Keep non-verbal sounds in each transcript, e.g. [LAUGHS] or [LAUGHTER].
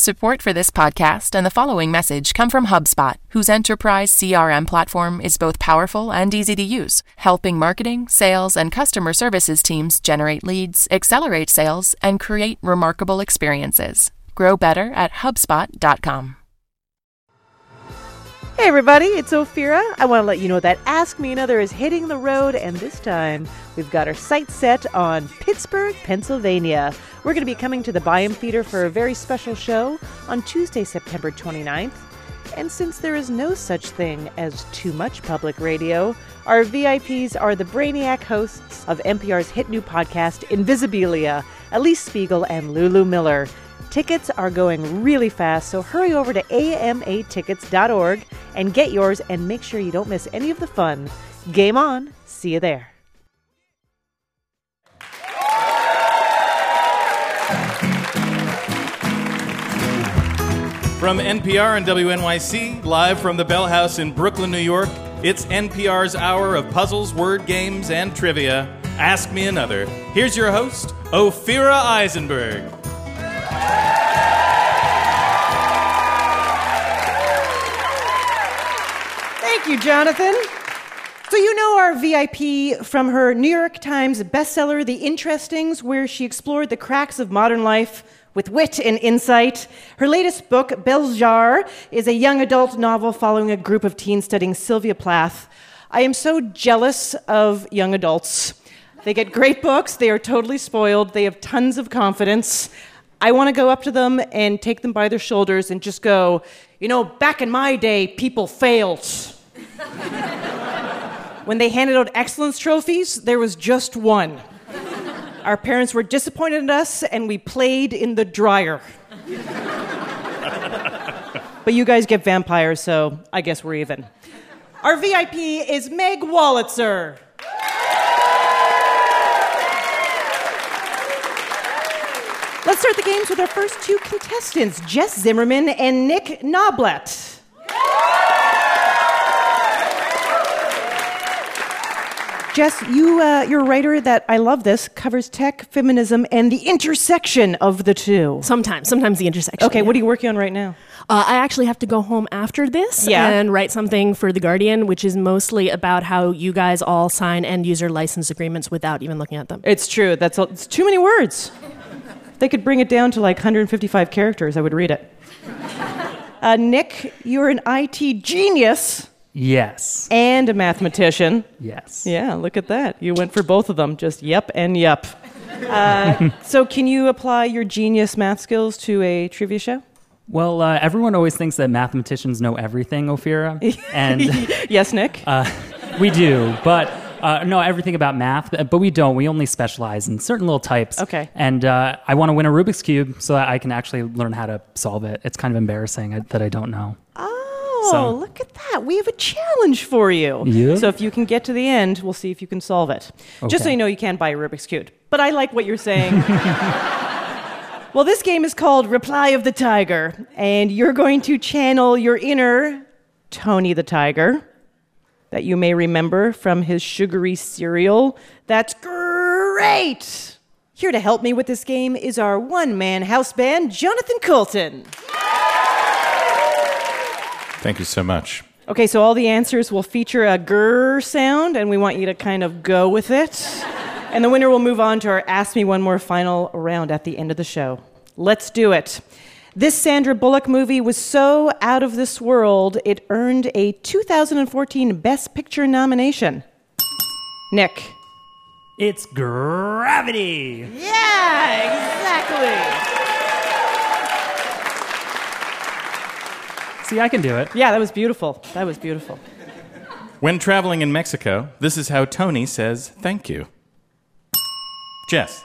Support for this podcast and the following message come from HubSpot, whose enterprise CRM platform is both powerful and easy to use, helping marketing, sales, and customer services teams generate leads, accelerate sales, and create remarkable experiences. Grow better at HubSpot.com. Hey everybody, it's Ophira. I want to let you know that Ask Me Another is hitting the road, and this time we've got our sights set on Pittsburgh, Pennsylvania. We're going to be coming to the Byham Theater for a very special show on Tuesday, September 29th. And since there is no such thing as too much public radio, our VIPs are the Brainiac hosts of NPR's hit new podcast, Invisibilia, Alix Spiegel and Lulu Miller. Tickets are going really fast, so hurry over to amatickets.org and get yours and make sure you don't miss any of the fun. Game on. See you there. From NPR and WNYC, live from the Bell House in Brooklyn, New York, it's NPR's hour of puzzles, word games, and trivia. Ask Me Another. Here's your host, Ophira Eisenberg. You, Jonathan. So, you know our VIP from her New York Times bestseller, The Interestings, where she explored the cracks of modern life with wit and insight. Her latest book, Belzhar, is a young adult novel following a group of teens studying Sylvia Plath. I am so jealous of young adults. They get great books, they are totally spoiled, they have tons of confidence. I want to go up to them and take them by their shoulders and just go, you know, back in my day, people failed. [LAUGHS] when they handed out excellence trophies, there was just one. Our parents were disappointed in us, and we played in the dryer. [LAUGHS] but you guys get vampires, so I guess we're even. Our VIP is Meg Wolitzer. Let's start the games with our first two contestants, Jess Zimmerman and Nick Noblet. Jess, you, uh, you're a writer that I love this, covers tech, feminism, and the intersection of the two. Sometimes, sometimes the intersection. Okay, what are you working on right now? Uh, I actually have to go home after this Yeah. and write something for The Guardian, which is mostly about how you guys all sign end user license agreements without even looking at them. It's true. That's all, it's too many words. They could bring it down to like 155 characters, I would read it. [LAUGHS] Uh, Nick, you're an IT genius Yes. and a mathematician. Yes. Yeah, look at that. You went for both of them. Just yep and yep. Uh, [LAUGHS] so, can you apply your genius math skills to a trivia show? Well, uh, everyone always thinks that mathematicians know everything, Ophira, [LAUGHS] and [LAUGHS] yes, Nick. uh, we do, but uh, no, everything about math. But we don't. We only specialize in certain little types. Okay. And uh, I want to win a Rubik's cube so that I can actually learn how to solve it. It's kind of embarrassing uh, that I don't know. Oh, so- look at that. We have a challenge for you. Yeah? So, if you can get to the end, we'll see if you can solve it. Okay. Just so you know, you can buy a Rubik's Cube. But I like what you're saying. [LAUGHS] well, this game is called Reply of the Tiger, and you're going to channel your inner Tony the Tiger that you may remember from his sugary cereal. That's great! Here to help me with this game is our one man house band, Jonathan Coulton. Thank you so much. Okay, so all the answers will feature a grrr sound, and we want you to kind of go with it. And the winner will move on to our Ask Me One More final round at the end of the show. Let's do it. This Sandra Bullock movie was so out of this world, it earned a 2014 Best Picture nomination. Nick. It's gravity. Yeah, exactly. See, I can do it. Yeah, that was beautiful. That was beautiful. When traveling in Mexico, this is how Tony says thank you. Jess,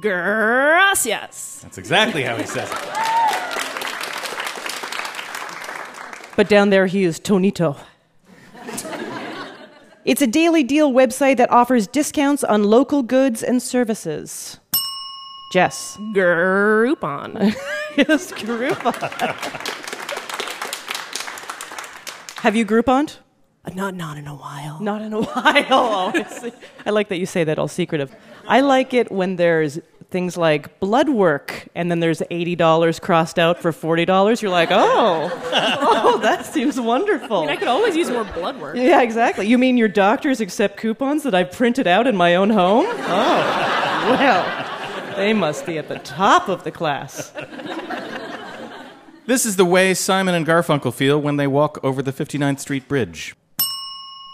Gracias. that's exactly how he says it. But down there, he is Tonito. it's a daily deal website that offers discounts on local goods and services. Jess. Groupon. [LAUGHS] yes, Groupon. Have you Grouponed? Uh, not, not in a while. Not in a [LAUGHS] while. honestly. I like that you say that all secretive. I like it when there's things like blood work, and then there's $80 crossed out for $40. You're like, oh, [LAUGHS] oh, that seems wonderful. I mean, I could always use more blood work. yeah, exactly. You mean your doctors accept coupons that I've printed out in my own home? Oh, well, they must be at the top of the class. This is the way Simon and Garfunkel feel when they walk over the 59th Street Bridge.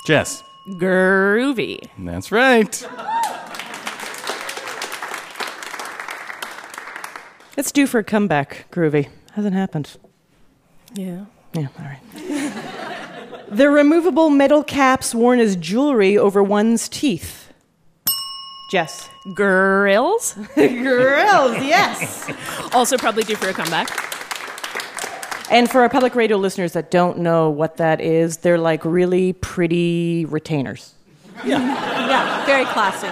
Jess. Groovy. That's right. It's due for a comeback, Groovy. Hasn't happened. Yeah. Yeah, all right. [LAUGHS] They're removable metal caps worn as jewelry over one's teeth. Jess. Grills. [LAUGHS] Grills, yes. Also, probably due for a comeback. And for our public radio listeners that don't know what that is, they're like really pretty retainers. Yeah, very classy.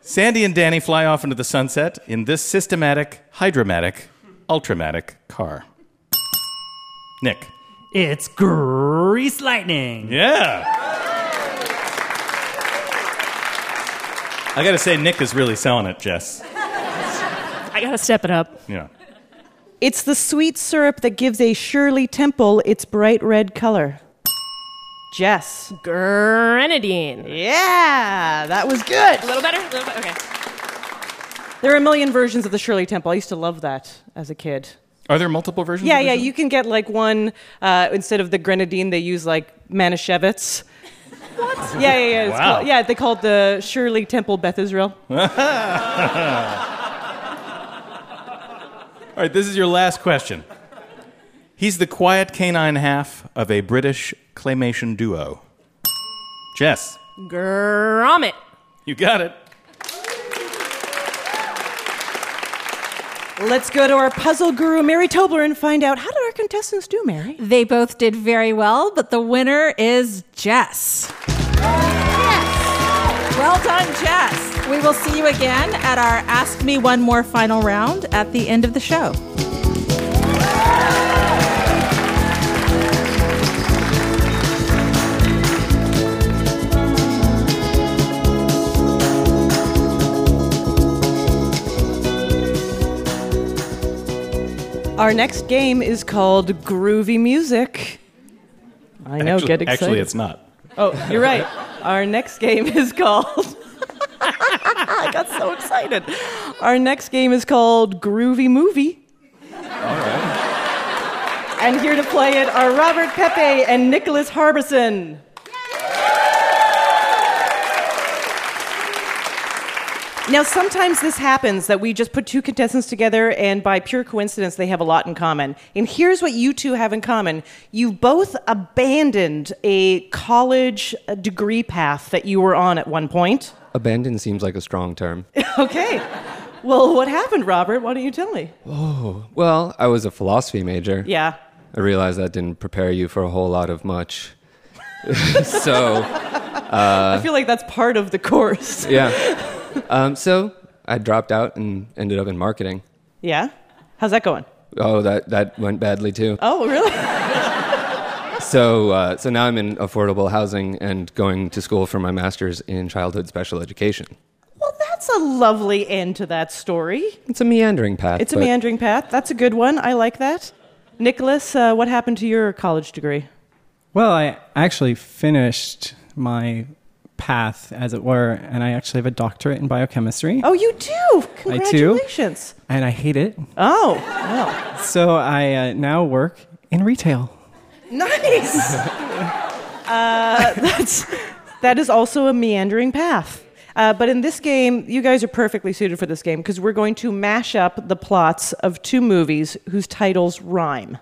Sandy and Danny fly off into the sunset in this systematic, hydromatic, ultramatic car. Nick. It's grease lightning. Yeah. I gotta say, Nick is really selling it, Jess. I gotta step it up. Yeah. It's the sweet syrup that gives a Shirley Temple its bright red color. Jess. Grenadine. Yeah, that was good. A little better? A little bit? Okay. There are a million versions of the Shirley Temple. I used to love that as a kid. Are there multiple versions? Yeah, of yeah, you can get like one uh, instead of the grenadine, they use like Manischewitz. What? Yeah, yeah, yeah. It's Wow. called, yeah, they call it the Shirley Temple Beth Israel. [LAUGHS] All right, this is your last question. He's the quiet canine half of a British claymation duo. Jess, Gromit. you got it. Let's go to our puzzle guru, Mary Tobler, and find out how did our contestants do, Mary? They both did very well, but the winner is Jess. Well done, Jess. We will see you again at our Ask Me One More final round at the end of the show. Our next game is called Groovy Music. I know, actually, get excited. Actually, it's not. Oh, you're right. Our next game is called. [LAUGHS] I got so excited. Our next game is called Groovy Movie. And here to play it are Robert Pepe and Nicholas Harbison. Now, sometimes this happens that we just put two contestants together, and by pure coincidence, they have a lot in common. And here's what you two have in common you both abandoned a college uh, degree path that you were on at one point. Abandon seems like a strong term. [LAUGHS] Okay. Well, what happened, Robert? Why don't you tell me? Oh, well, I was a philosophy major. Yeah. I realized that didn't prepare you for a whole lot of much. [LAUGHS] so, [LAUGHS] I feel like that's part of the course. yeah. Um, so I dropped out and ended up in marketing. Yeah? How's that going? Oh, that, that went badly too. Oh, really? [LAUGHS] So, uh, so now I'm in affordable housing and going to school for my master's in childhood special education. Well, that's a lovely end to that story. It's a meandering path. It's a but meandering path. That's a good one. I like that. Nicholas, uh, what happened to your college degree? Well, I actually finished my path, as it were, and I actually have a doctorate in biochemistry, Oh, you do. Congratulations. I do. And I hate it. Oh, well, So I uh, now work in retail. nice. [LAUGHS] uh, that's that is also a meandering path. Uh, but in this game, you guys are perfectly suited for this game because we're going to mash up the plots of two movies whose titles rhyme.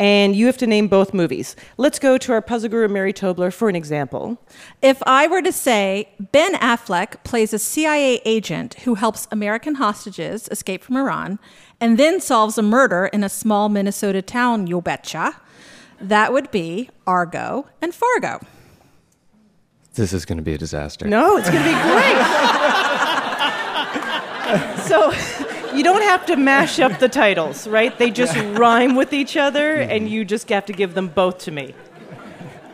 And you have to name both movies. Let's go to our puzzle guru, Mary Tobler, for an example. If I were to say Ben Affleck plays a CIA agent who helps American hostages escape from Iran and then solves a murder in a small Minnesota town, you betcha, that would be Argo and Fargo. This is going to be a disaster. No, it's going to be great. [LAUGHS] so you don't have to mash up the titles, right? They just rhyme with each other, and mm-hmm. you just have to give them both to me.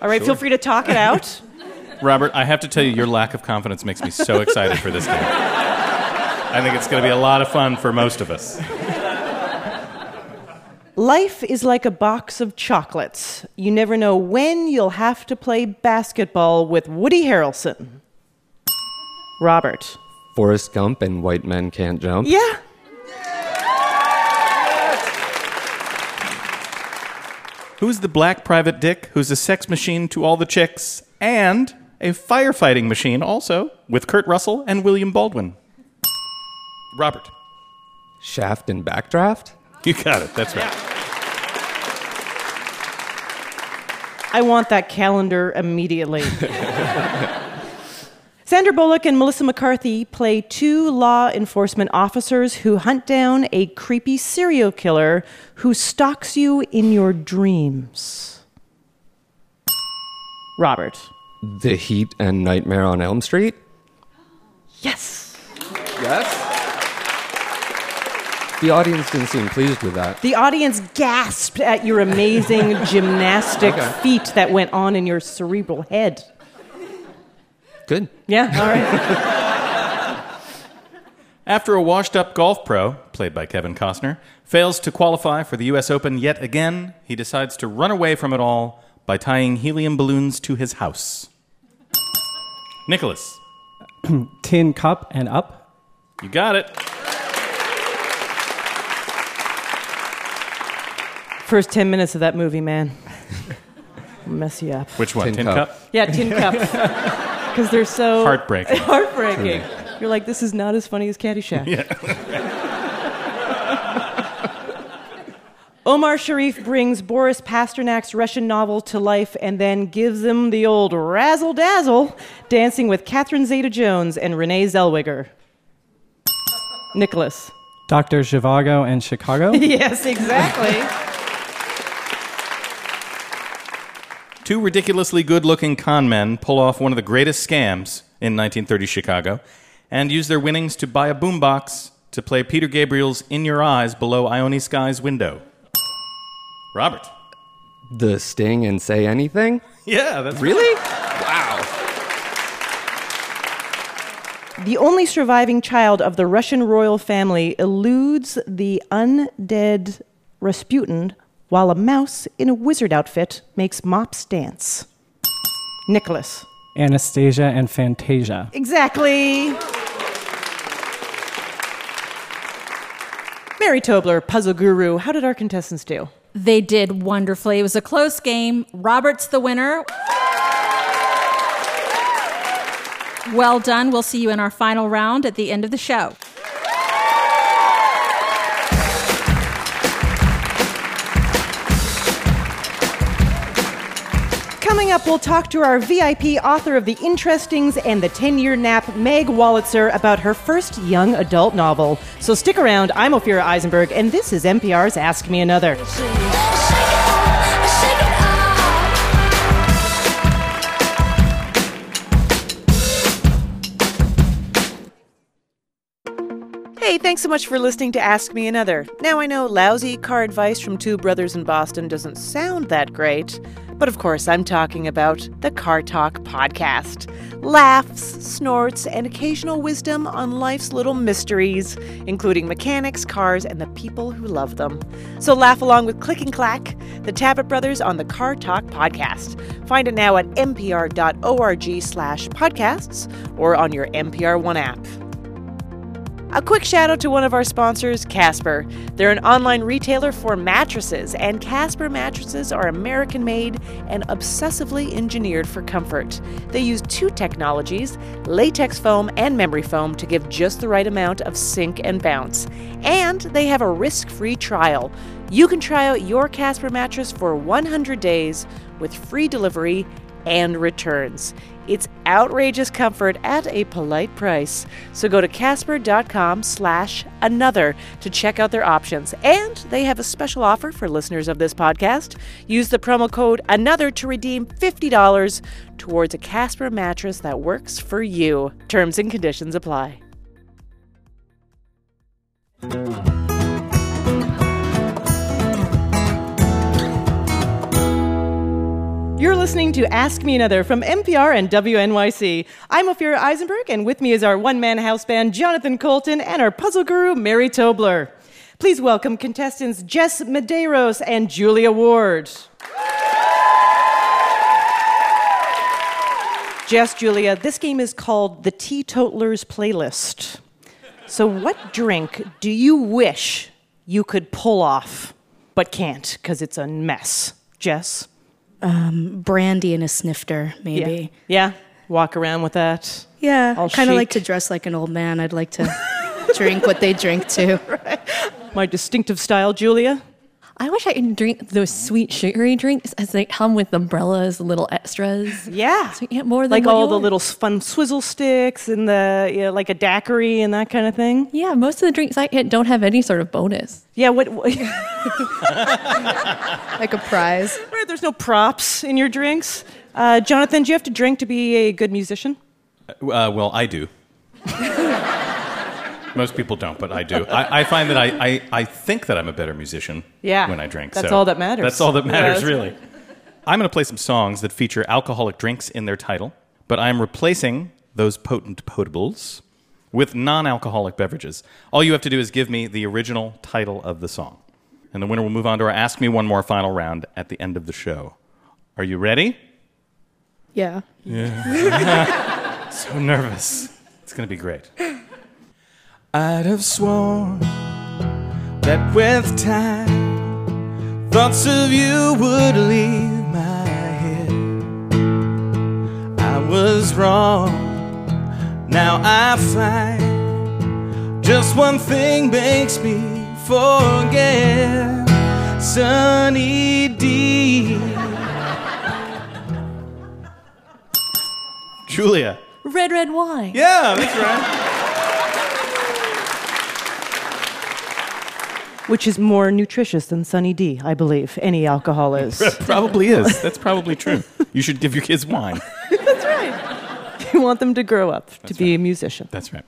All right, feel free to talk it out. Robert, I have to tell you, your lack of confidence makes me so excited for this game. I think it's going to be a lot of fun for most of us. Life is like a box of chocolates. You never know when you'll have to play basketball with Woody Harrelson. Robert. Forrest Gump and White Men Can't Jump. Yeah. Who's the black private dick who's a sex machine to all the chicks and a firefighting machine also with Kurt Russell and William Baldwin? Robert. Shaft and Backdraft? You got it. That's right. I want that calendar immediately. [LAUGHS] Sandra Bullock and Melissa McCarthy play two law enforcement officers who hunt down a creepy serial killer who stalks you in your dreams. Robert. The Heat and Nightmare on Elm Street? Yes. Yes. The audience didn't seem pleased with that. The audience gasped at your amazing [LAUGHS] gymnastic Okay. feat that went on in your cerebral head. Good. Yeah, all right. [LAUGHS] After a washed up golf pro, played by Kevin Costner, fails to qualify for the U.S. Open yet again, he decides to run away from it all by tying helium balloons to his house. Nicholas, [CLEARS THROAT] Tin Cup and Up. you got it. First 10 minutes of that movie, man. [LAUGHS] Mess you up. Which one? Tin Tin, Cup. cup? Yeah, tin cups. [LAUGHS] Because they're so Heartbreaking. [LAUGHS] heartbreaking. You're like, this is not as funny as Caddyshack. [LAUGHS] Omar Sharif brings Boris Pasternak's Russian novel to life and then gives him the old razzle dazzle, dancing with Catherine Zeta Jones and Renee Zellweger. Nicholas. Dr. Zhivago and Chicago. [LAUGHS] yes, exactly. Two ridiculously good looking con men pull off one of the greatest scams in 1930 Chicago and use their winnings to buy a boombox to play Peter Gabriel's In Your Eyes Below Ione Skye's Window. Robert. The Sting and Say Anything? Yeah, that's Really? Wow. The only surviving child of the Russian royal family eludes the undead Rasputin while a mouse in a wizard outfit makes mops dance. Nicholas. Anastasia and Fantasia. Exactly. Mary Tobler, puzzle guru. How did our contestants do? They did wonderfully. It was a close game. Robert's the winner. Well done. We'll see you in our final round at the end of the show. Coming up, we'll talk to our VIP author of The Interestings and The 10 Year Nap, Meg Wolitzer, about her first young adult novel. So stick around. I'm Ophira Eisenberg, and this is NPR's Ask Me Another. Hey, thanks so much for listening to Ask Me Another. Now I know lousy car advice from two brothers in Boston doesn't sound that great, but of course I'm talking about the Car Talk podcast. Laughs, snorts, and occasional wisdom on life's little mysteries, including mechanics, cars, and the people who love them. So laugh along with Click and Clack, the Tappet brothers on the Car Talk podcast. Find it now at npr.org slash podcasts or on your NPR One app. A quick shout out to one of our sponsors, Casper. They're an online retailer for mattresses, and Casper mattresses are American made and obsessively engineered for comfort. They use two technologies latex foam and memory foam to give just the right amount of sink and bounce. And they have a risk free trial. You can try out your Casper mattress for 100 days with free delivery and returns. It's outrageous comfort at a polite price. So go to casper.com slash another to check out their options. And they have a special offer for listeners of this podcast. Use the promo code another to redeem $50 towards a Casper mattress that works for you. Terms and conditions apply. You're listening to Ask Me Another from NPR and WNYC. I'm Ophira Eisenberg, and with me is our one man house band, Jonathan Coulton, and our puzzle guru, Mary Tobler. Please welcome contestants Jess Medeiros and Julia Ward. Jess, Julia, this game is called the Teetotalers Playlist. So, what drink do you wish you could pull off, but can't because it's a mess? Jess? Um, brandy and a snifter, maybe. Yeah. Walk around with that. Yeah, I'll kind of like to dress like an old man. I'd like to [LAUGHS] drink what they drink too. [LAUGHS] My distinctive style, Julia. I wish I could drink those sweet sugary drinks as they come with umbrellas, little extras. Yeah. So you get more than like all you the little fun swizzle sticks and the, you know, like a daiquiri and that kind of thing. Yeah, most of the drinks I get don't have any sort of bonus. Yeah, what, what [LAUGHS] Like a prize. right, there's no props in your drinks. Uh, Jonathan, do you have to drink to be a good musician? Uh, well, I do. [LAUGHS] Most people don't, but I do. I, I find that I, I, I think that I'm a better musician Yeah, when I drink. that's so all that matters. That's all that matters, that's- really. I'm going to play some songs that feature alcoholic drinks in their title, but I'm replacing those potent potables with non alcoholic beverages. All you have to do is give me the original title of the song. And the winner will move on to our Ask Me One More final round at the end of the show. Are you ready? Yeah. Yeah. [LAUGHS] So nervous. It's going to be great. I'd have sworn that with time, thoughts of you would leave my head. I was wrong. Now I find just one thing makes me forget. Sunny D. Julia. Red, red wine. Yeah, that's right. Which is more nutritious than Sunny D, I believe. Any alcohol is. [LAUGHS] probably is. [LAUGHS] That's probably true. You should give your kids wine. That's right. You want them to grow up to be a musician. That's right.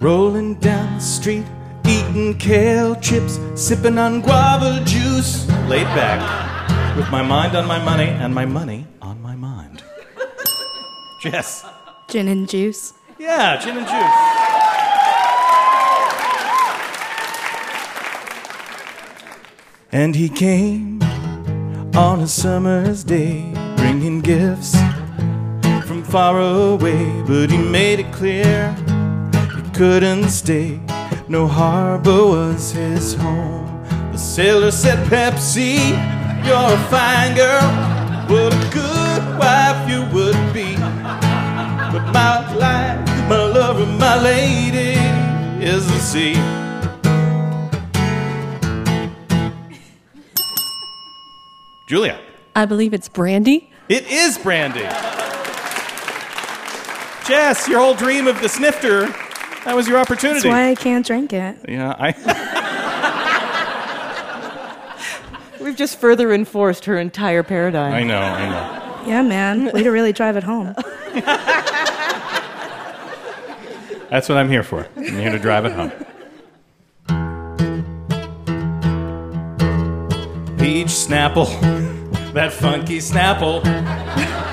Rolling down the street, eating kale chips, sipping on guava juice, laid back, with my mind on my money and my money on my mind. Jess. Gin and juice. Yeah, gin and juice. And he came on a summer's day, bringing gifts from far away. But he made it clear he couldn't stay. No harbor was his home. The sailor said, Pepsi, you're a fine girl. What a good wife you would be. But my life, my lover, my lady is the sea. Julia. I believe it's brandy. It is brandy. Jess, your whole dream of the snifter, that was your opportunity. That's why I can't drink it. yeah, I. [LAUGHS] We've just further enforced her entire paradigm. I know, I know. Yeah, man. Way to really drive it home. [LAUGHS] That's what I'm here for. I'm here to drive it home. Peach Snapple, that funky Snapple.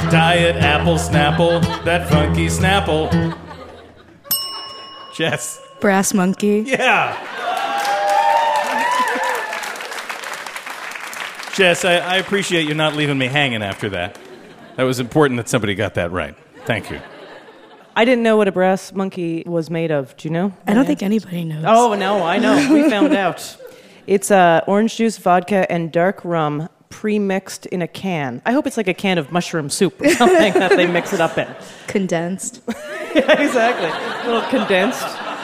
Diet Apple Snapple, that funky Snapple. Jess. Brass monkey. Yeah. Jess, I, I appreciate you not leaving me hanging after that. That was important that somebody got that right. Thank you. I didn't know what a brass monkey was made of. Do you know? I don't think anybody knows. Oh, no, I know. We found [LAUGHS] out. It's uh, orange juice, vodka, and dark rum pre-mixed in a can. I hope it's like a can of mushroom soup or something that they mix it up in. [LAUGHS] Condensed. [LAUGHS] yeah, exactly. A little condensed.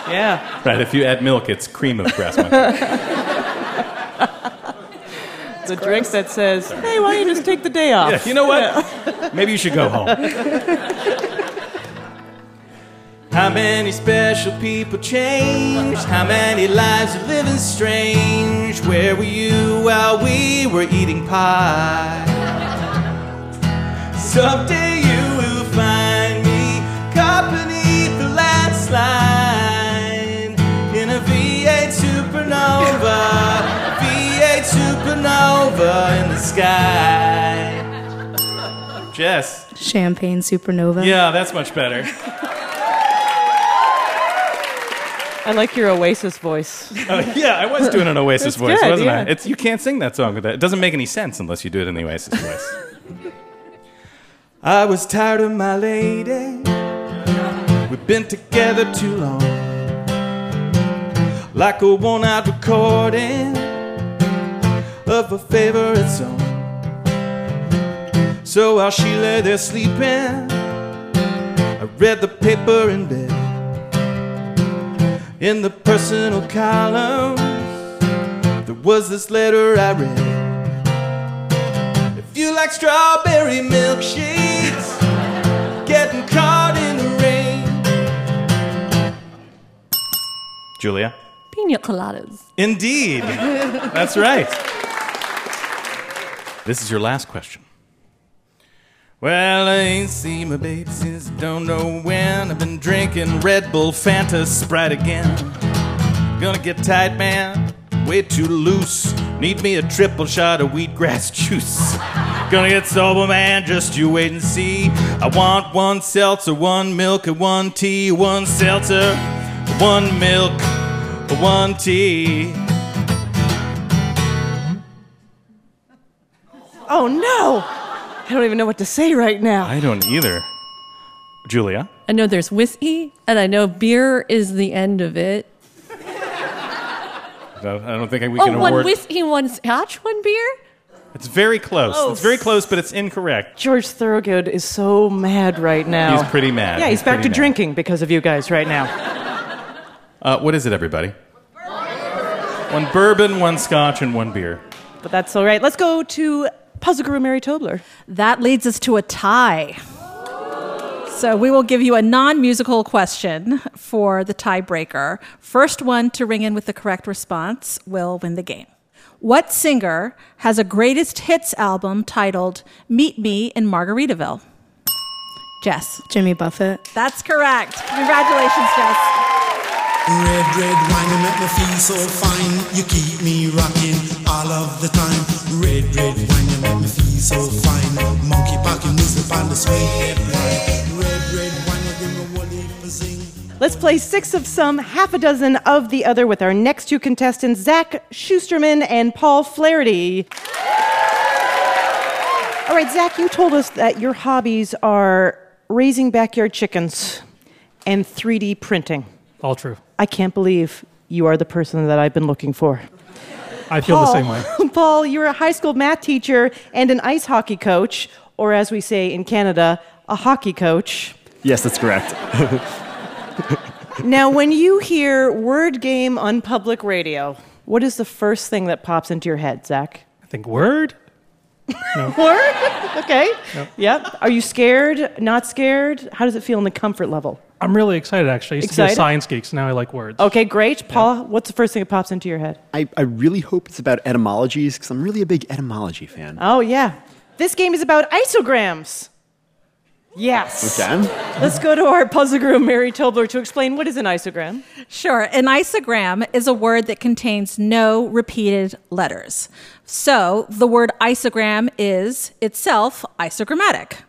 Yeah. Right, if you add milk, it's cream of grass monkey. [LAUGHS] The drink that says, hey, why don't you just take the day off? Yeah, you know what? Maybe you should go home. How many special people changed? How many lives are living strange? Where were you while we were eating pie? Someday you will find me caught beneath the landslide in a V8 supernova, V8 supernova in the sky. Jess. Champagne supernova. Yeah, that's much better. [LAUGHS] I like your Oasis voice. Uh, [LAUGHS] yeah, I was doing an Oasis That's voice, good, wasn't yeah. I? It's you can't sing that song with that. It doesn't make any sense unless you do it in the Oasis voice. I was tired of my lady. We've been together too long. Like a worn out recording of a favorite song. So while she lay there sleeping, I read the paper in bed. In the personal columns, there was this letter I read. If you like strawberry milkshakes, getting caught in the rain. Julia? Pina coladas. Indeed. [LAUGHS] That's right. This is your last question. Well, I ain't seen my baby since I don't know when. I've been drinking Red Bull, Fanta, Sprite again. Gonna get tight, man. Way too loose. Need me a triple shot of wheatgrass [LAUGHS] juice. Gonna get sober, man. Just you wait and see. I want one seltzer, one milk, and one tea. One seltzer, one milk, one tea. Oh no! I don't even know what to say right now. I don't either. Julia? I know there's whiskey, and I know beer is the end of it. [LAUGHS] I don't think we oh, can one award. whiskey, one scotch, one beer. It's very close. Close. It's very close, but it's incorrect. George Thorogood is so mad right now. He's pretty mad. Yeah, he's, back pretty to mad. drinking because of you guys right now. [LAUGHS] Uh, what is it, everybody? One bourbon, one scotch, and one beer. But that's all right. Let's go to Puzzle Guru Mary Tobler. That leads us to a tie. So we will give you a non musical question for the tiebreaker. First one to ring in with the correct response will win the game. What singer has a greatest hits album titled Meet Me in Margaritaville? Jess. Jimmy Buffett. That's correct. Congratulations, Jess. Red, red wine, you make me feel so fine. You keep me rocking all of the time. Red, red wine, you make me feel so fine. Monkey packing music on the swing. Red, red, red wine, you give me one heap zing. Let's play six of some, half a dozen of the other with our next two contestants, Zach Schusterman and Paul Flaherty. All right, Zach, you told us that your hobbies are raising backyard chickens and 3D printing. All true. I can't believe you are the person that I've been looking for. I feel the same way. [LAUGHS] Paul, you're a high school math teacher and an ice hockey coach, or as we say in Canada, a hockey coach. Yes, that's correct. now, when you hear word game on public radio, what is the first thing that pops into your head, Zach? I think word. [LAUGHS] Word? [LAUGHS] okay. Yep. Are you scared? Not scared? How does it feel in the comfort level? I'm really excited, actually. I used to be a science geek, so now I like words. Okay, great. Paul, what's the first thing that pops into your head? I, I really hope it's about etymologies because I'm really a big etymology fan. Oh, yeah. This game is about isograms. Yes. Okay. Let's go to our puzzle guru, Mary Tobler, to explain what is an isogram. Sure. An isogram is a word that contains no repeated letters. So the word isogram is itself isogrammatic.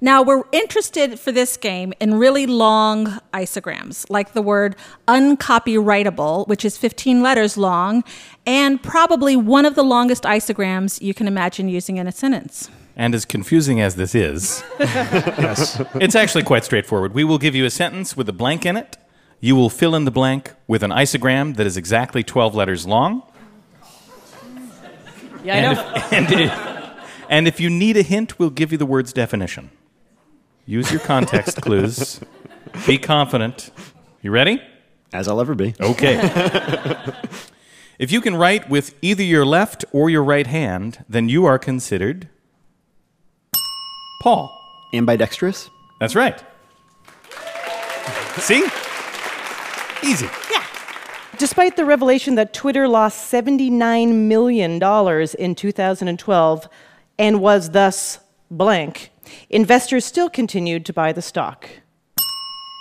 Now, we're interested for this game in really long isograms, like the word uncopyrightable, which is 15 letters long, and probably one of the longest isograms you can imagine using in a sentence. And as confusing as this is, [LAUGHS] it's actually quite straightforward. We will give you a sentence with a blank in it. You will fill in the blank with an isogram that is exactly 12 letters long. Yeah, I and, know. If, [LAUGHS] and, if, and if you need a hint, we'll give you the word's definition. Use your context clues. Be confident. You ready? As I'll ever be. Okay. [LAUGHS] if you can write with either your left or your right hand, then you are considered Paul. Ambidextrous? That's right. See? Easy. Yeah. Despite the revelation that Twitter lost $79 million in 2012 and was thus blank, investors still continued to buy the stock.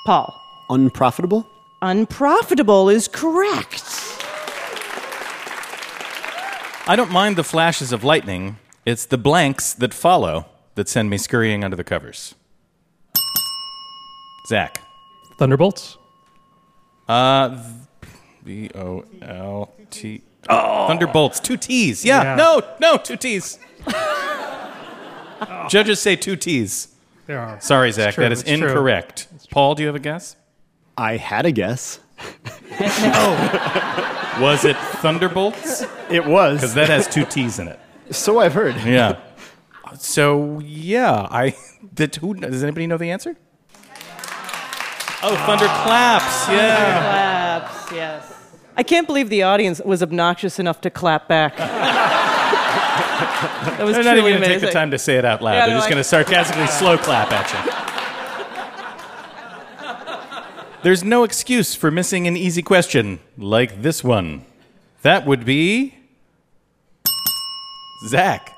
Paul. Unprofitable? Unprofitable is correct. I don't mind the flashes of lightning, it's the blanks that follow that send me scurrying under the covers? Zach. Thunderbolts. Uh, V O L T. Oh, Thunderbolts. Two T's. Yeah. Yeah. No, no, two T's. [LAUGHS] [LAUGHS] Judges say two T's. There are. Sorry, Zach. true, that is incorrect. Paul, do you have a guess? I had a guess. [LAUGHS] Was it Thunderbolts? It was. Because that has two T's in it. So I've heard. Yeah. So yeah, I. That who does anybody know the answer? Oh, thunderclaps. Yeah. Claps, yes. I can't believe the audience was obnoxious enough to clap back. [LAUGHS] [LAUGHS] that was They're not even going to take the time to say it out loud. Yeah, They're they're just like- going to sarcastically slow clap at you. [LAUGHS] There's no excuse for missing an easy question like this one. That would be Zach.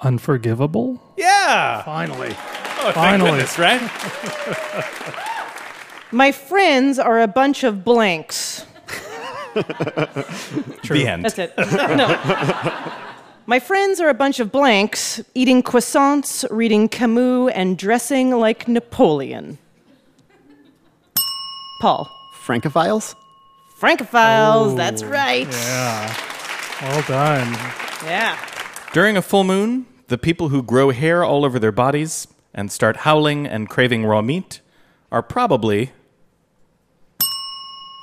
Unforgivable. Yeah. Finally. Oh, thank Finally. goodness, right? [LAUGHS] My friends are a bunch of blanks. True. The end. That's it. no. My friends are a bunch of blanks, eating croissants, reading Camus, and dressing like Napoleon. Paul. Francophiles? Francophiles, that's right. Yeah. Well done. Yeah. During a full moon, the people who grow hair all over their bodies and start howling and craving raw meat are probably.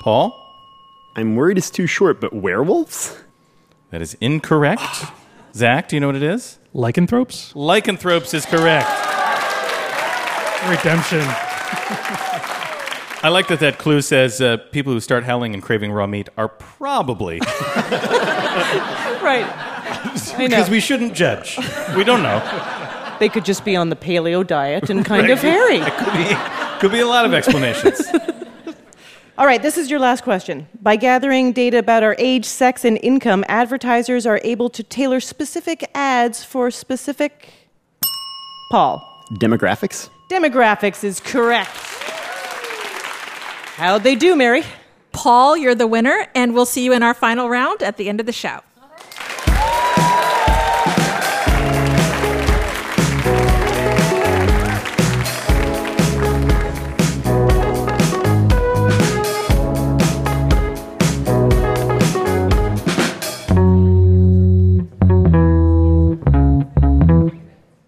Paul? I'm worried it's too short, but werewolves? That is incorrect. Zach, do you know what it is? Lycanthropes? Lycanthropes is correct. Redemption. I like that that clue says uh, people who start howling and craving raw meat are probably. [LAUGHS] Right. Because we shouldn't judge. We don't know. They could just be on the paleo diet and kind of hairy. Could be, could be a lot of explanations. [LAUGHS] All right, this is your last question. By gathering data about our age, sex, and income, advertisers are able to tailor specific ads for specific. Paul. Demographics? Demographics is correct. How'd they do, Mary? Paul, you're the winner, and we'll see you in our final round at the end of the show.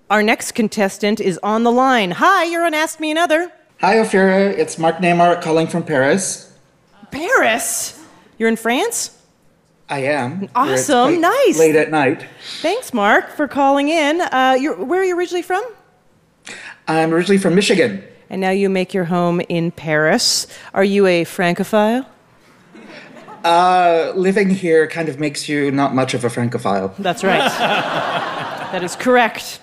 Our next contestant is on the line. Hi, you're on Ask Me Another. Hi, Ophira. It's Mark Neymar calling from Paris. Paris? You're in France? I am. Awesome, quite nice. Late at night. Thanks, Mark, for calling in. Uh, you're, where are you originally from? I'm originally from Michigan. And now you make your home in Paris. Are you a Francophile? Uh, living here kind of makes you not much of a Francophile. That's right. [LAUGHS] that is correct.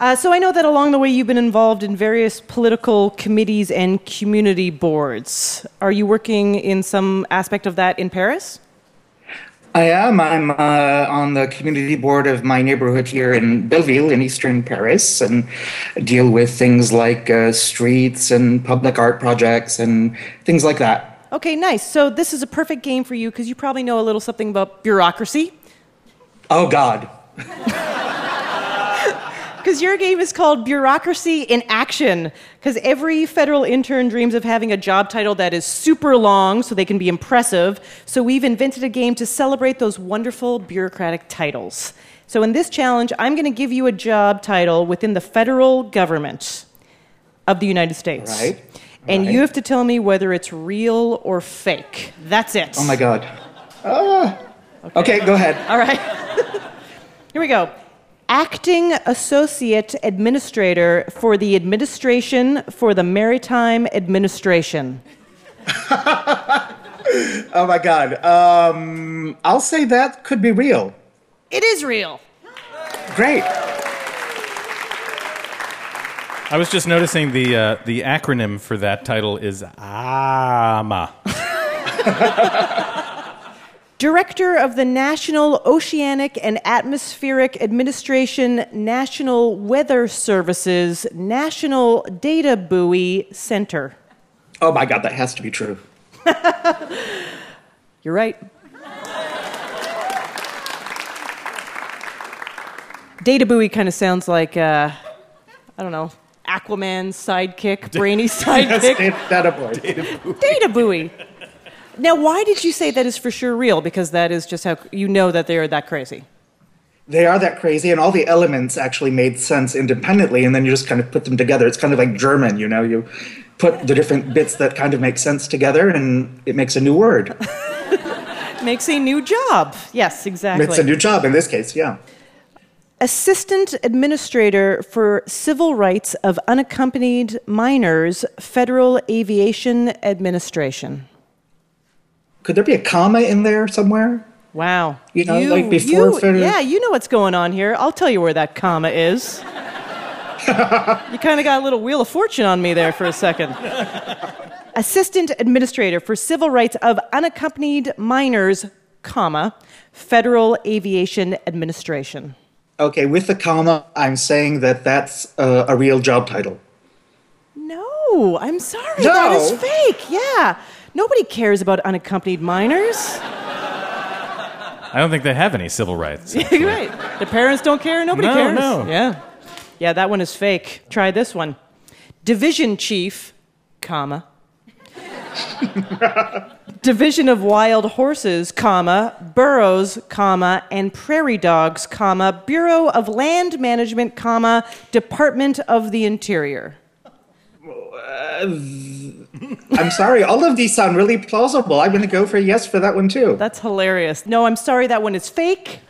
Uh, so I know that along the way you've been involved in various political committees and community boards. Are you working in some aspect of that in Paris? I am. I'm uh, on the community board of my neighborhood here in Belleville in eastern Paris and deal with things like uh, streets and public art projects and things like that. Okay, nice. So this is a perfect game for you because you probably know a little something about bureaucracy. Oh, God. [LAUGHS] Because your game is called Bureaucracy in Action. Because every federal intern dreams of having a job title that is super long so they can be impressive. So we've invented a game to celebrate those wonderful bureaucratic titles. So in this challenge, I'm going to give you a job title within the federal government of the United States. Right. And Right. you have to tell me whether it's real or fake. That's it. Oh, my God. Ah. okay, go ahead. All right. [LAUGHS] Here we go. Acting Associate Administrator for the Administration for the Maritime Administration. [LAUGHS] Oh, my God. Um, I'll say that could be real. It is real. Great. I was just noticing the uh, the acronym for that title is AMA. [LAUGHS] Director of the National Oceanic and Atmospheric Administration National Weather Services National Data Buoy Center. Oh, my God, that has to be true. [LAUGHS] You're right. Data buoy kind of sounds like uh, I don't know, Aquaman's sidekick, [LAUGHS] brainy sidekick. Yes, Data Buoy. Data buoy. Now, why did you say that is for sure real? Because that is just how you know that they are that crazy. They are that crazy, and all the elements actually made sense independently, and then you just kind of put them together. It's kind of like German, you know, you put the different bits that kind of make sense together, and it makes a new word. [LAUGHS] Makes a new job. Yes, exactly. It's a new job in this case, yeah. Assistant Administrator for Civil Rights of Unaccompanied Minors, Federal Aviation Administration. Could there be a comma in there somewhere? Wow. You know, like before you- federal- Yeah, you know what's going on here. I'll tell you where that comma is. [LAUGHS] you kind of got a little Wheel of Fortune on me there for a second. Assistant Administrator for Civil Rights of Unaccompanied Minors, comma, Federal Aviation Administration. Okay, with the comma, I'm saying that that's uh, a real job title. No, I'm sorry. No. That is fake. Yeah. Nobody cares about unaccompanied minors. I don't think they have any civil rights. [LAUGHS] You're right. The parents don't care. Nobody No, cares. no. Yeah. Yeah, that one is fake. Try this one. Division chief, comma. [LAUGHS] Division of wild horses, comma, burros, comma, and prairie dogs, comma, Bureau of Land Management, comma, Department of the Interior. I'm sorry, all of these sound really plausible. I'm going to go for a yes for that one too. That's hilarious. No, I'm sorry, that one is fake.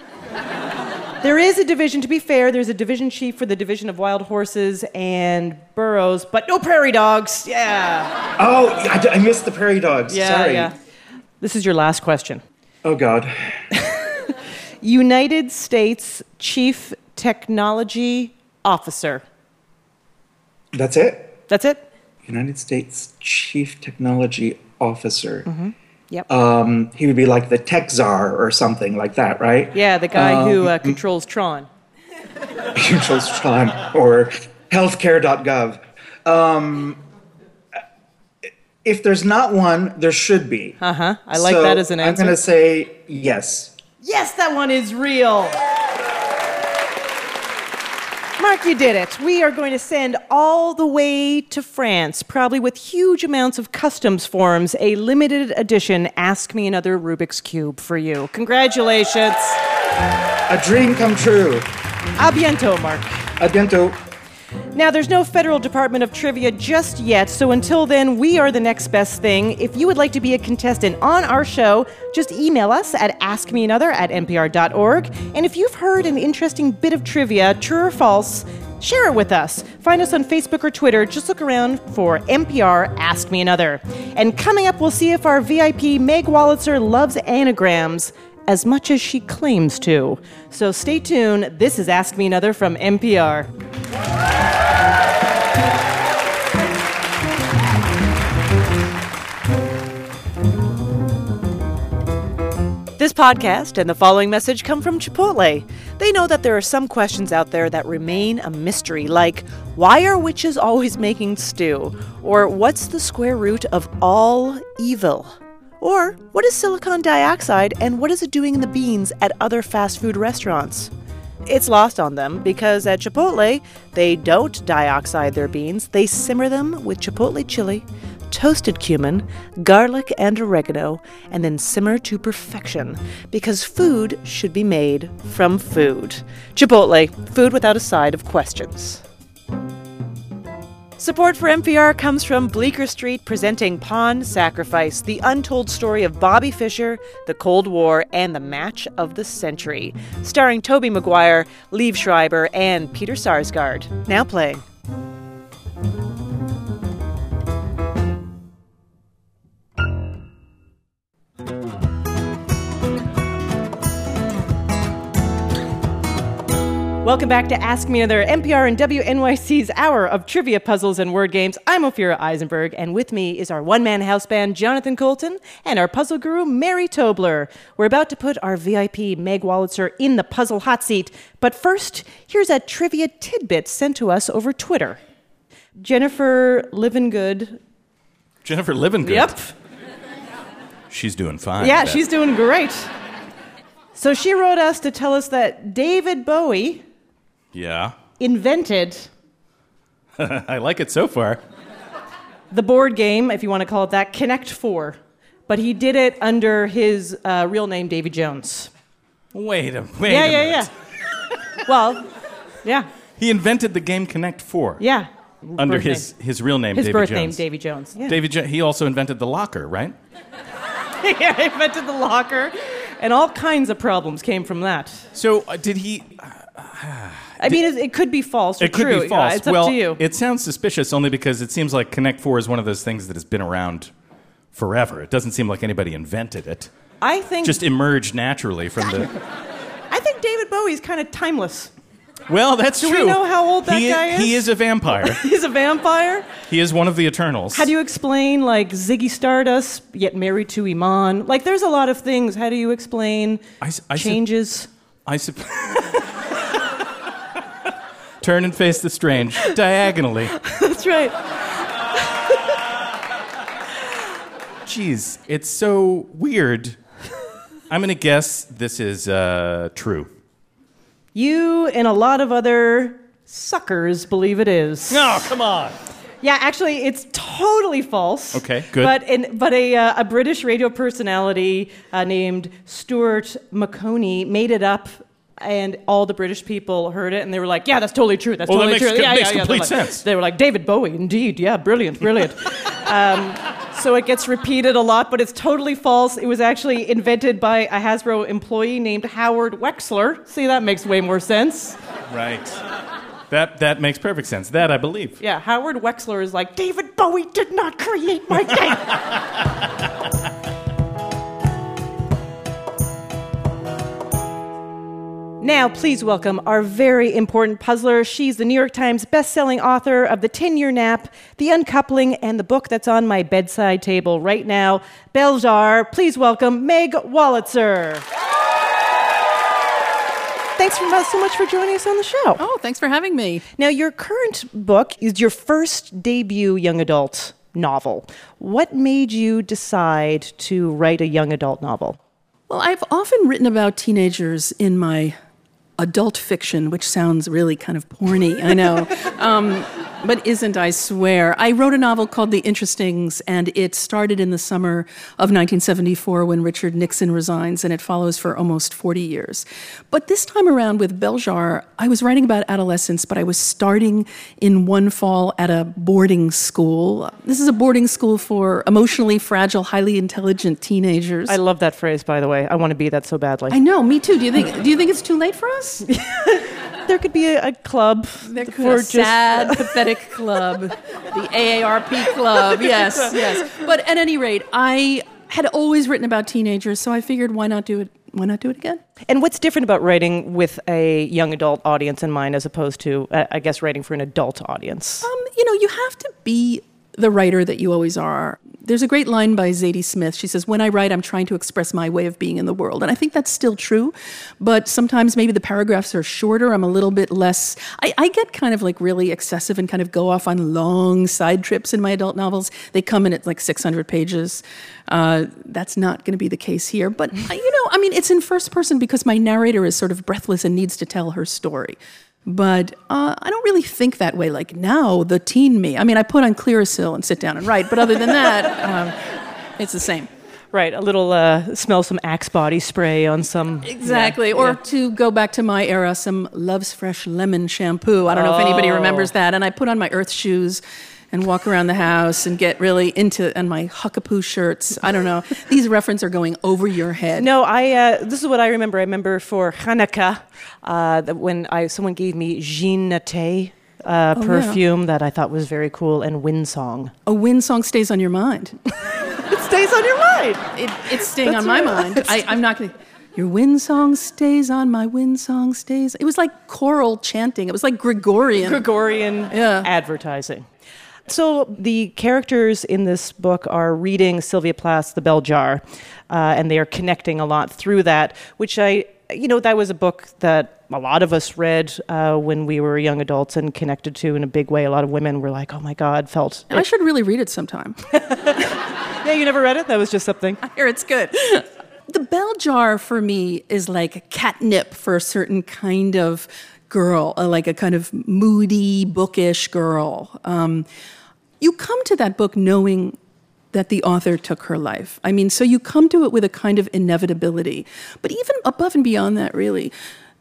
There is a division, to be fair, there's a division chief for the Division of Wild Horses and Burros, but no prairie dogs. Yeah. Oh, I, I missed the prairie dogs. Yeah, sorry. yeah. This is your last question. Oh, God. [LAUGHS] United States Chief Technology Officer. That's it? That's it? United States Chief Technology Officer. Mm-hmm. Yep. Um, he would be like the tech czar or something like that, right? yeah, the guy who Um, uh, controls Tron. [LAUGHS] Controls Tron or healthcare.gov. Um, if there's not one, there should be. Uh huh. I like So that as an answer. I'm going to say yes. Yes, that one is real. Mark, you did it. We are going to send all the way to France, probably with huge amounts of customs forms, a limited edition Ask Me Another Rubik's Cube for you. Congratulations. A dream come true. A bientôt, Mark. A bientôt. Now, there's no federal Department of Trivia just yet, so until then, we are the next best thing. If you would like to be a contestant on our show, just email us at askmeanother at npr.org. And if you've heard an interesting bit of trivia, true or false, share it with us. Find us on Facebook or Twitter. Just look around for NPR Ask Me Another. And coming up, we'll see if our VIP Meg Wolitzer loves anagrams as much as she claims to. So stay tuned. This is Ask Me Another from NPR. This podcast and the following message come from Chipotle. They know that there are some questions out there that remain a mystery, like why are witches always making stew? Or what's the square root of all evil? Or what is silicon dioxide and what is it doing in the beans at other fast food restaurants? It's lost on them because at Chipotle, they don't dioxide their beans, they simmer them with chipotle chili, toasted cumin, garlic, and oregano, and then simmer to perfection because food should be made from food. Chipotle, food without a side of questions. Support for NPR comes from Bleecker Street presenting Pawn Sacrifice, the untold story of Bobby Fischer, the Cold War, and the match of the century. Starring Tobey Maguire, Liev Schreiber, and Peter Sarsgaard. Now playing. Welcome back to Ask Me Another, NPR and WNYC's hour of trivia puzzles and word games. I'm Ophira Eisenberg, and with me is our one man house band, Jonathan Coulton, and our puzzle guru, Mary Tobler. We're about to put our VIP, Meg Wolitzer, in the puzzle hot seat, but first, here's a trivia tidbit sent to us over Twitter. Jennifer Livingood. Jennifer Livingood. Yep. She's doing fine. Yeah, she's doing great. So she wrote us to tell us that David Bowie Yeah. invented [LAUGHS] I like it so far. The board game, if you want to call it that, Connect Four. But he did it under his uh, real name, Davy Jones. Wait a wait. yeah, a yeah, minute. yeah. well, yeah, He invented the game Connect Four. yeah. Under Birth his, name. his real name, his Davy birth Jones. name, Davy Jones. Yeah. Davy jo- he also invented the locker, right? [LAUGHS] yeah, he invented the locker, and all kinds of problems came from that. So uh, did he? I mean, it, it could be false or It could true. be false. Yeah, it's up well, to you. it sounds suspicious only because it seems like Connect Four is one of those things that has been around forever. It doesn't seem like anybody invented it. I think Just emerged naturally from the. I think David Bowie's kind of timeless. Well, that's Do we know how old that he, guy is? He is a vampire. [LAUGHS] He's a vampire. he is one of the Eternals. How do you explain like Ziggy Stardust yet married to Iman? Like, there's a lot of things. How do you explain I I changes? I suppose. [LAUGHS] [LAUGHS] Turn and face the strange diagonally. [LAUGHS] That's right. Jeez, it's so weird. I'm gonna guess this is uh, true. You and a lot of other suckers believe it is. No, come on. Yeah, actually, it's totally false. Okay, good. But in, but a uh, a British radio personality uh, named Stuart Maconie made it up. And all the British people heard it, and they were like, "Yeah, that's totally true. That's Well, that totally makes true. com- yeah, makes yeah, yeah." Complete like- sense. They were like, "David Bowie, indeed. Yeah, brilliant, brilliant." [LAUGHS] um, so it gets repeated a lot, but it's totally false. It was actually invented by a Hasbro employee named Howard Wexler. See, that makes way more sense. Right. That that makes perfect sense. That I believe. Yeah, Howard Wexler is like, David Bowie did not create my [LAUGHS] game. Now, please welcome our very important puzzler. She's the New York Times bestselling author of The 10 Year Nap, The Uncoupling, and the book that's on my bedside table right now, Belzhar. Please welcome Meg Wolitzer. Thanks for, uh, so much for joining us on the show. Oh, thanks for having me. Now, your current book is your first debut young adult novel. What made you decide to write a young adult novel? Well, I've often written about teenagers in my adult fiction, which sounds really kind of porny, I know. [LAUGHS] um, but isn't, I swear. I wrote a novel called The Interestings, and it started in the summer of 1974 when Richard Nixon resigns, and it follows for almost 40 years. But this time around with Belzhar, I was writing about adolescence, but I was starting in one fall at a boarding school. This is a boarding school for emotionally fragile, highly intelligent teenagers. I love that phrase, by the way. I want to be that so badly. I know, me too. Do you think? Do you think it's too late for us? [LAUGHS] there could be a, a club There could for a just sad, pathetic club, the AARP club. [LAUGHS] Yes, yes. But at any rate, I had always written about teenagers, so I figured, why not do it? Why not do it again? And what's different about writing with a young adult audience in mind as opposed to, uh, I guess, writing for an adult audience? Um, you know, you have to be the writer that you always are. There's a great line by Zadie Smith. She says, When I write, I'm trying to express my way of being in the world. And I think that's still true. But sometimes maybe the paragraphs are shorter. I'm a little bit less. I, I get kind of like really excessive and kind of go off on long side trips in my adult novels. They come in at like 600 pages. Uh, that's not going to be the case here. But, you know, I mean, it's in first person because my narrator is sort of breathless and needs to tell her story. But uh, I don't really think that way. Like now, the teen me. I mean, I put on Clearasil and sit down and write. But other than that, [LAUGHS] um, it's the same. Right, a little uh, smell some Axe body spray on some. Exactly. yeah, or yeah. to go back to my era, some Love's Fresh lemon shampoo. I don't know if anybody Oh. remembers that. And I put on my earth shoes and walk around the house and get really into and my huckapoo shirts. I don't know. These references are going over your head. No, I. Uh, this is what I remember. I remember for Hanukkah, uh, when I someone gave me Jean Nate uh, Oh, yeah. perfume that I thought was very cool, and Wind Song. A wind song stays on your mind. [LAUGHS] It stays on your mind. It, it's staying That's on my mind. [LAUGHS] I, I'm not going to. Your wind song stays on my wind song stays. It was like choral chanting. It was like Gregorian. Gregorian Yeah. advertising. So the characters in this book are reading Sylvia Plath's The Bell Jar, uh, and they are connecting a lot through that, which I, you know, that was a book that a lot of us read uh, when we were young adults and connected to in a big way. A lot of women were like, "Oh my God," felt. I should really read it sometime. [LAUGHS] yeah, you never read it. That was just something. [LAUGHS] I hear it's good. The bell jar for me is like catnip for a certain kind of girl, uh, like a kind of moody, bookish girl. Um, you come to that book knowing that the author took her life. I mean, so you come to it with a kind of inevitability. But even above and beyond that, really,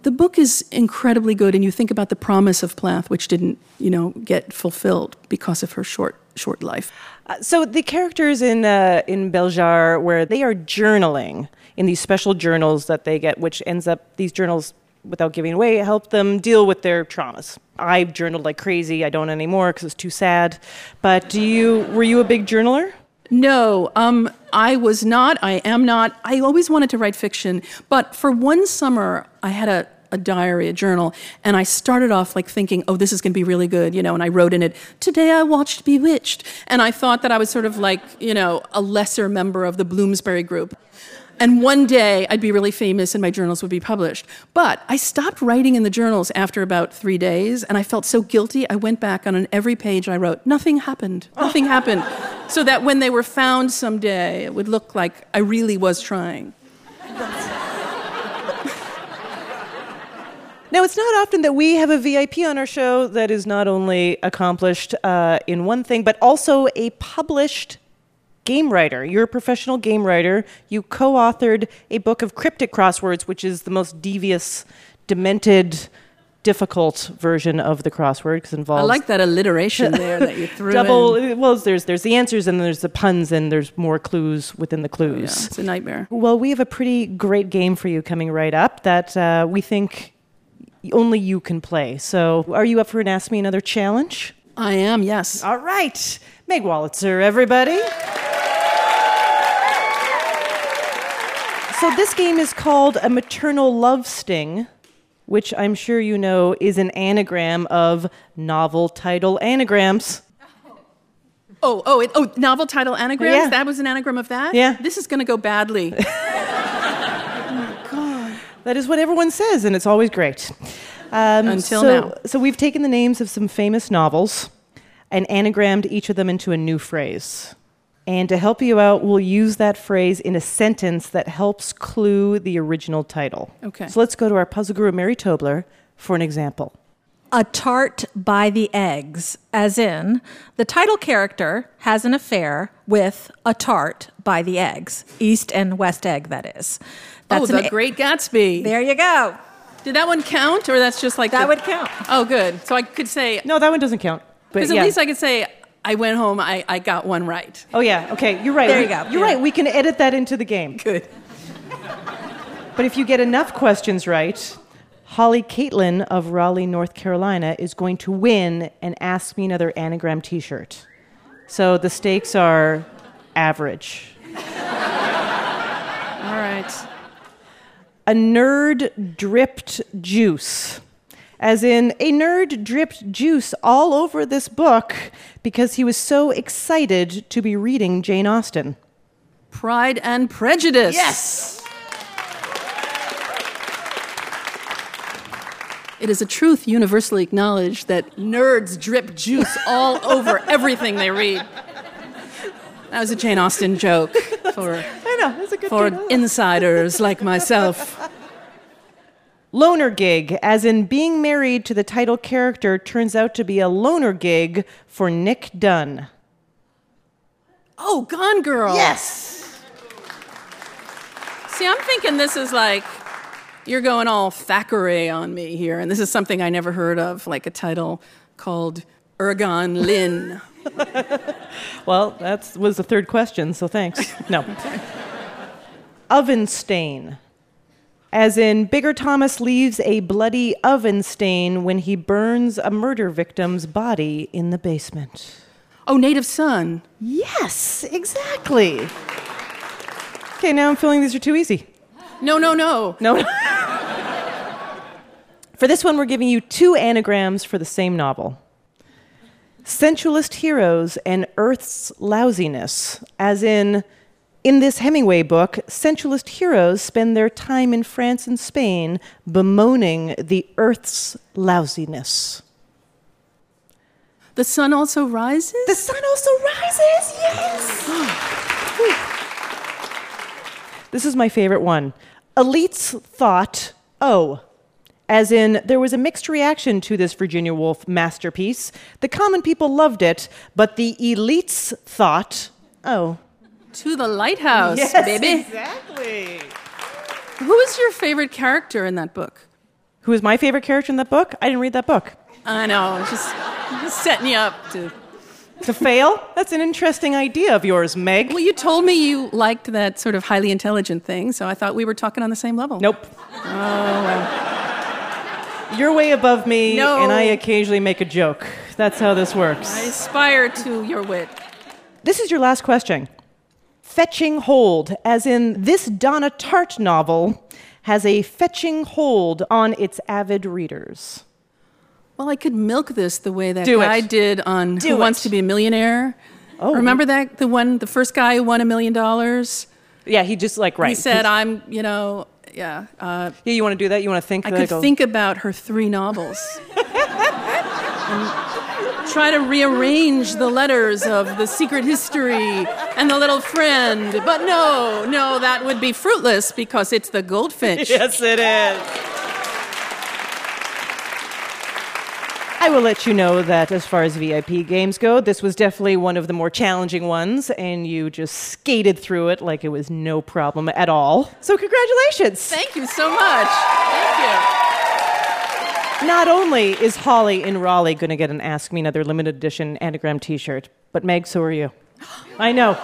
the book is incredibly good, and you think about the promise of Plath, which didn't, you know, get fulfilled because of her short, short life. Uh, so the characters in uh, in Belzhar, where they are journaling in these special journals that they get, which ends up these journals, without giving away, help them deal with their traumas. I journaled like crazy. I don't anymore because it's too sad. But do you? Were you a big journaler? No, um, I was not. I am not. I always wanted to write fiction, but for one summer, I had a, a diary, a journal, and I started off like thinking, "Oh, this is going to be really good," you know. And I wrote in it, "Today I watched Bewitched," and I thought that I was sort of like, you know, a lesser member of the Bloomsbury group. And one day I'd be really famous and my journals would be published. But I stopped writing in the journals after about three days and I felt so guilty. I went back on every page I wrote, nothing happened, nothing [LAUGHS] happened. So that when they were found someday, it would look like I really was trying. [LAUGHS] Now, it's not often that we have a VIP on our show that is not only accomplished uh, in one thing, but also a published game writer. You're a professional game writer. You co authored a book of cryptic crosswords, which is the most devious, demented, difficult version of the crossword because involves I like that alliteration there that you [LAUGHS] threw double in. well there's there's the answers and there's the puns and there's more clues within the clues Yeah, it's a nightmare. well we have a pretty great game for you coming right up that uh, we think only you can play so are you up for an ask me another challenge I am yes all right meg wolitzer everybody so this game is called a maternal love sting which I'm sure you know is an anagram of novel title anagrams. Oh, oh, it, oh, novel title anagrams? Yeah. That was an anagram of that? Yeah. This is going to go badly. [LAUGHS] Oh my God. That is what everyone says, and it's always great. Um, Until so, now. So we've taken the names of some famous novels and anagrammed each of them into a new phrase. And to help you out, we'll use that phrase in a sentence that helps clue the original title. Okay. So let's go to our puzzle guru, Mary Tobler, for an example. A tart by the eggs, as in, the title character has an affair with a tart by the eggs. East and West Egg, that is. oh, an the Great Gatsby. There you go. Did that one count, or that's just like That the- would count. Oh, good. So I could say No, that one doesn't count. But because yeah. at least I could say I went home. I, I got one right. Oh yeah, okay, you're right. There you go. You're right. We can edit that into the game. Good. But if you get enough questions right, Holly Caitlin of Raleigh, North Carolina, is going to win an Ask Me Another anagram T-shirt. So the stakes are average. All right. A nerd dripped juice. As in, a nerd dripped juice all over this book because he was so excited to be reading Jane Austen. Pride and Prejudice. Yes. It is a truth universally acknowledged that nerds drip juice all [LAUGHS] over everything they read. That was a Jane Austen joke for, I know, that's a good for insiders like myself. Loner gig, as in being married to the title character, turns out to be a loner gig for Nick Dunne. Oh, Gone Girl. Yes. See, I'm thinking this is like you're going all Thackeray on me here, and this is something I never heard of, like a title called Ergon Lynn. [LAUGHS] Well, that was the third question, so thanks. No. [LAUGHS] oven stain. As in, Bigger Thomas leaves a bloody oven stain when he burns a murder victim's body in the basement. Oh, Native Son. Yes, exactly. Okay, now I'm feeling these are too easy. No, no, no. No. for this one, we're giving you two anagrams for the same novel Sensualist Heroes and Earth's Lousiness, as in, in this Hemingway book, sensualist heroes spend their time in France and Spain bemoaning the Earth's lousiness. The sun also rises? The sun also rises, yes! This is my favorite one. Elites thought, oh, as in there was a mixed reaction to this Virginia Woolf masterpiece. The common people loved it, but the elites thought, oh. To the lighthouse, Yes, baby. exactly. Who is your favorite character in that book? Who is my favorite character in that book? I didn't read that book. I know, just, just setting you up to. To fail? That's an interesting idea of yours, Meg. Well, you told me you liked that sort of highly intelligent thing, so I thought we were talking on the same level. Nope. Oh, well. You're way above me, No. and I occasionally make a joke. That's how this works. I aspire to your wit. This is your last question. Fetching hold, as in this Donna Tartt novel, has a fetching hold on its avid readers. Well, I could milk this the way that Do it. guy did on Do Who it. Wants to Be a Millionaire. Oh. Remember that? The one, the first guy who won a million dollars? Yeah, he just like, right. He said, I'm, you know, yeah. Uh, Yeah, you want to do that? You want to think? I could think about her three novels. [LAUGHS] and try to rearrange the letters of The Secret History and The Little Friend. But no, no, that would be fruitless because it's the goldfinch. [LAUGHS] Yes, it is. I will let you know that as far as VIP games go, this was definitely one of the more challenging ones, and you just skated through it like it was no problem at all. So, congratulations! Thank you so much. Thank Not only is Holly in Raleigh going to get an Ask Me Another limited edition anagram t shirt, but Meg, so are you. [GASPS] I know.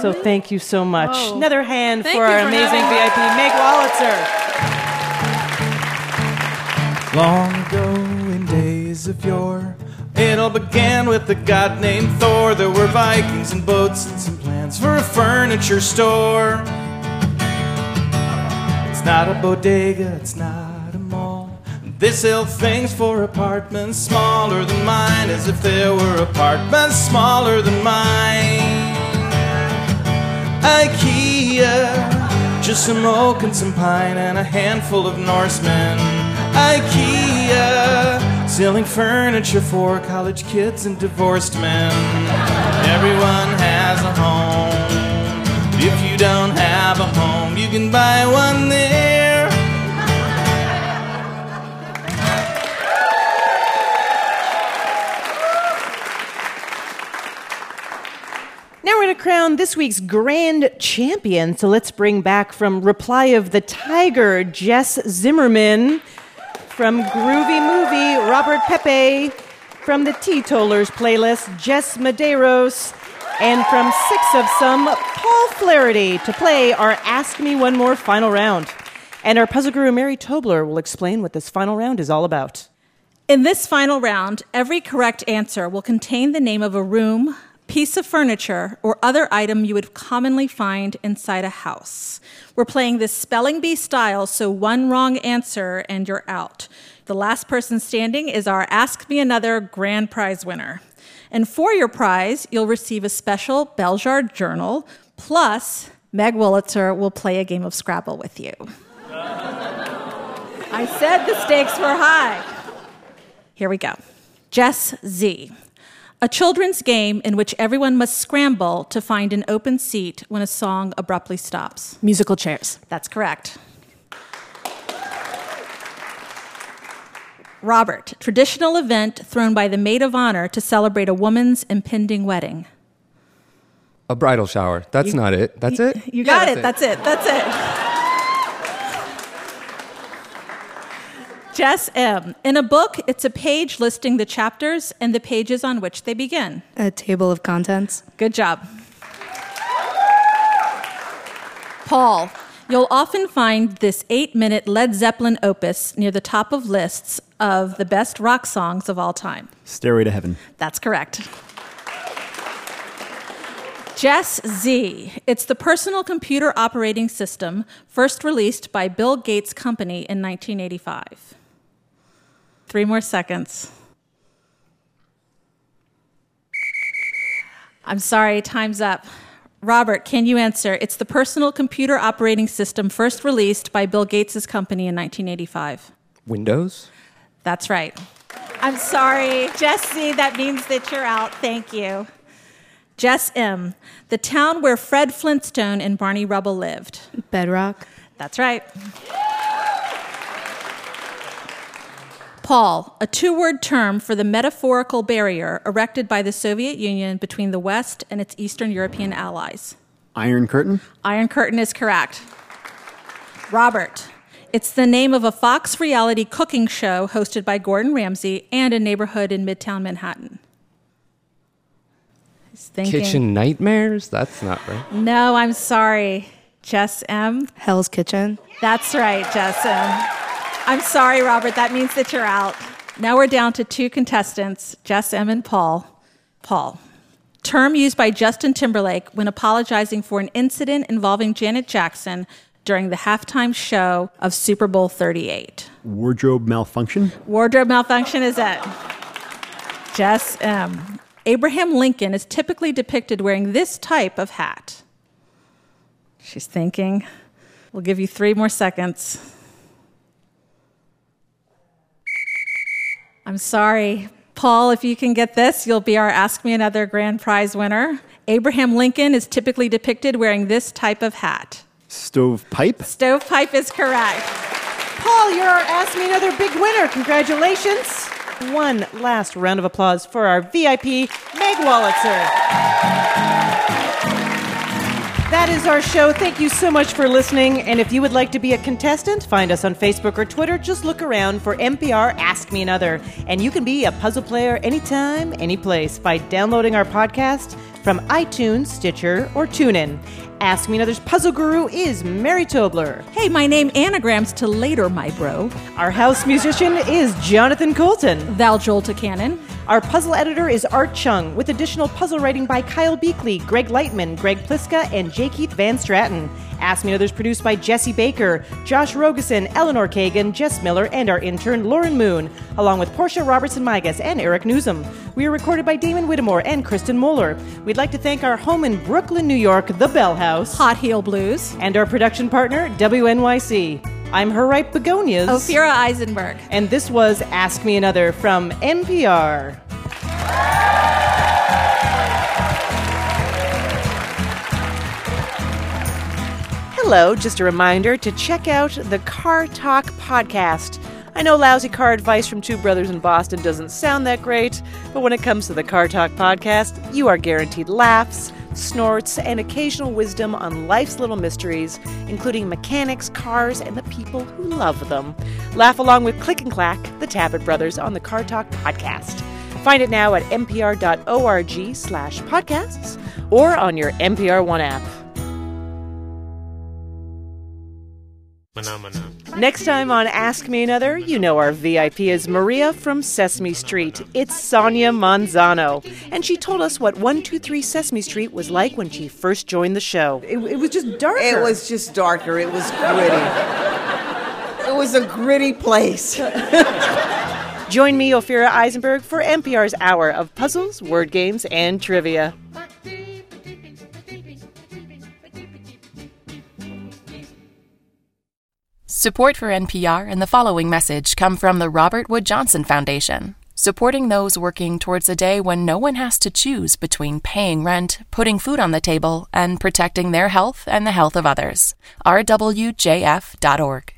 So, thank you so much. Whoa. Another hand Thank for our for amazing VIP, Meg Wolitzer. Long ago in days of yore, it all began with a god named Thor. There were Vikings and boats and some plans for a furniture store. It's not a bodega, it's not a sell thing's for apartments smaller than mine, as if there were apartments smaller than mine. IKEA, just some oak and some pine and a handful of Norsemen. IKEA, selling furniture for college kids and divorced men. Everyone has a home. If you don't have a home, you can buy one there. Crown this week's grand champion. So let's bring back from Reply of the Tiger, Jess Zimmerman. From Groovy Movie, Robert Pepe. From the Teetotalers playlist, Jess Medeiros. And from Six of Some, Paul Flaherty to play our Ask Me One More final round. And our puzzle guru, Mary Tobler, will explain what this final round is all about. In this final round, every correct answer will contain the name of a room, piece of furniture, or other item you would commonly find inside a house. We're playing this spelling bee style, so one wrong answer and you're out. The last person standing is our Ask Me Another grand prize winner. And for your prize, you'll receive a special Belzhar journal, plus Meg Wolitzer will play a game of Scrabble with you. [LAUGHS] I said the stakes were high. Here we go. Jess Z. A children's game in which everyone must scramble to find an open seat when a song abruptly stops. Musical chairs. That's correct. Robert, traditional event thrown by the maid of honor to celebrate a woman's impending wedding. A bridal shower. That's You- not it. That's it? You got Yeah, it. That's it. That's it. Jess M. In a book, it's a page listing the chapters and the pages on which they begin. A table of contents. Good job. Paul, you'll often find this eight minute Led Zeppelin opus near the top of lists of the best rock songs of all time. Stairway to Heaven. That's correct. Jess Z. It's the personal computer operating system first released by Bill Gates' company in 1985. Three more seconds. I'm sorry, time's up. Robert, can you answer? It's the personal computer operating system first released by Bill Gates' company in 1985. Windows? That's right. I'm sorry. Jesse, that means that you're out. Thank you. Jess M, the town where Fred Flintstone and Barney Rubble lived. Bedrock. That's right. Paul, a two word term for the metaphorical barrier erected by the Soviet Union between the West and its Eastern European allies. Iron Curtain? Iron Curtain is correct. Robert, it's the name of a Fox reality cooking show hosted by Gordon Ramsay and a neighborhood in Midtown Manhattan. He's thinking. Kitchen Nightmares? That's not right. No, I'm sorry. Jess M. Hell's Kitchen. That's right, Jess M. I'm sorry, Robert. That means that you're out. Now we're down to two contestants, Jess M. and Paul. Paul. Term used by Justin Timberlake when apologizing for an incident involving Janet Jackson during the halftime show of Super Bowl 38. Wardrobe malfunction? Wardrobe malfunction is it. Jess M. Abraham Lincoln is typically depicted wearing this type of hat. She's thinking. We'll give you three more seconds. I'm sorry. Paul, if you can get this, you'll be our Ask Me Another grand prize winner. Abraham Lincoln is typically depicted wearing this type of hat. Stovepipe? Stovepipe is correct. Paul, you're our Ask Me Another big winner. Congratulations. One last round of applause for our VIP, Meg Wolitzer. That is our show. Thank you so much for listening. And if you would like to be a contestant, find us on Facebook or Twitter. Just look around for NPR Ask Me Another. And you can be a puzzle player anytime, any place by downloading our podcast from iTunes, Stitcher, or TuneIn. Ask Me Another's puzzle guru is Mary Tobler. Hey, my name anagrams to later, my bro. Our house musician is Jonathan Coulton. Val Jolta Cannon. Our puzzle editor is Art Chung, with additional puzzle writing by Kyle Beakley, Greg Lightman, Greg Pliska, and J. Keith Van Straaten. Ask Me Another's produced by Jesse Baker, Josh Rogosin, Eleanor Kagan, Jess Miller, and our intern Lauren Moon, along with Portia Robertson Migas and Eric Newsom. We are recorded by Damon Whittemore and Kristen Moeller. We'd like to thank our home in Brooklyn, New York, The Bell House, Hot Heel Blues, and our production partner, WNYC. I'm her ripe begonias. Ophira Eisenberg. And this was Ask Me Another from NPR. Hello, just a reminder to check out the Car Talk podcast. I know lousy car advice from two brothers in Boston doesn't sound that great, but when it comes to the Car Talk podcast, you are guaranteed laughs, snorts, and occasional wisdom on life's little mysteries, including mechanics, cars, and the people who love them. Laugh along with Click and Clack, the Tappet brothers, on the Car Talk podcast. Find it now at npr.org slash podcasts or on your NPR One app. Next time on Ask Me Another, you know our VIP is Maria from Sesame Street. It's Sonia Manzano. And she told us what 123 Sesame Street was like when she first joined the show. It, it was just darker. It was just darker. It was gritty. it was a gritty place. [LAUGHS] Join me, Ophira Eisenberg, for NPR's hour of puzzles, word games, and trivia. Support for NPR and the following message come from the Robert Wood Johnson Foundation, supporting those working towards a day when no one has to choose between paying rent, putting food on the table, and protecting their health and the health of others. rwjf.org.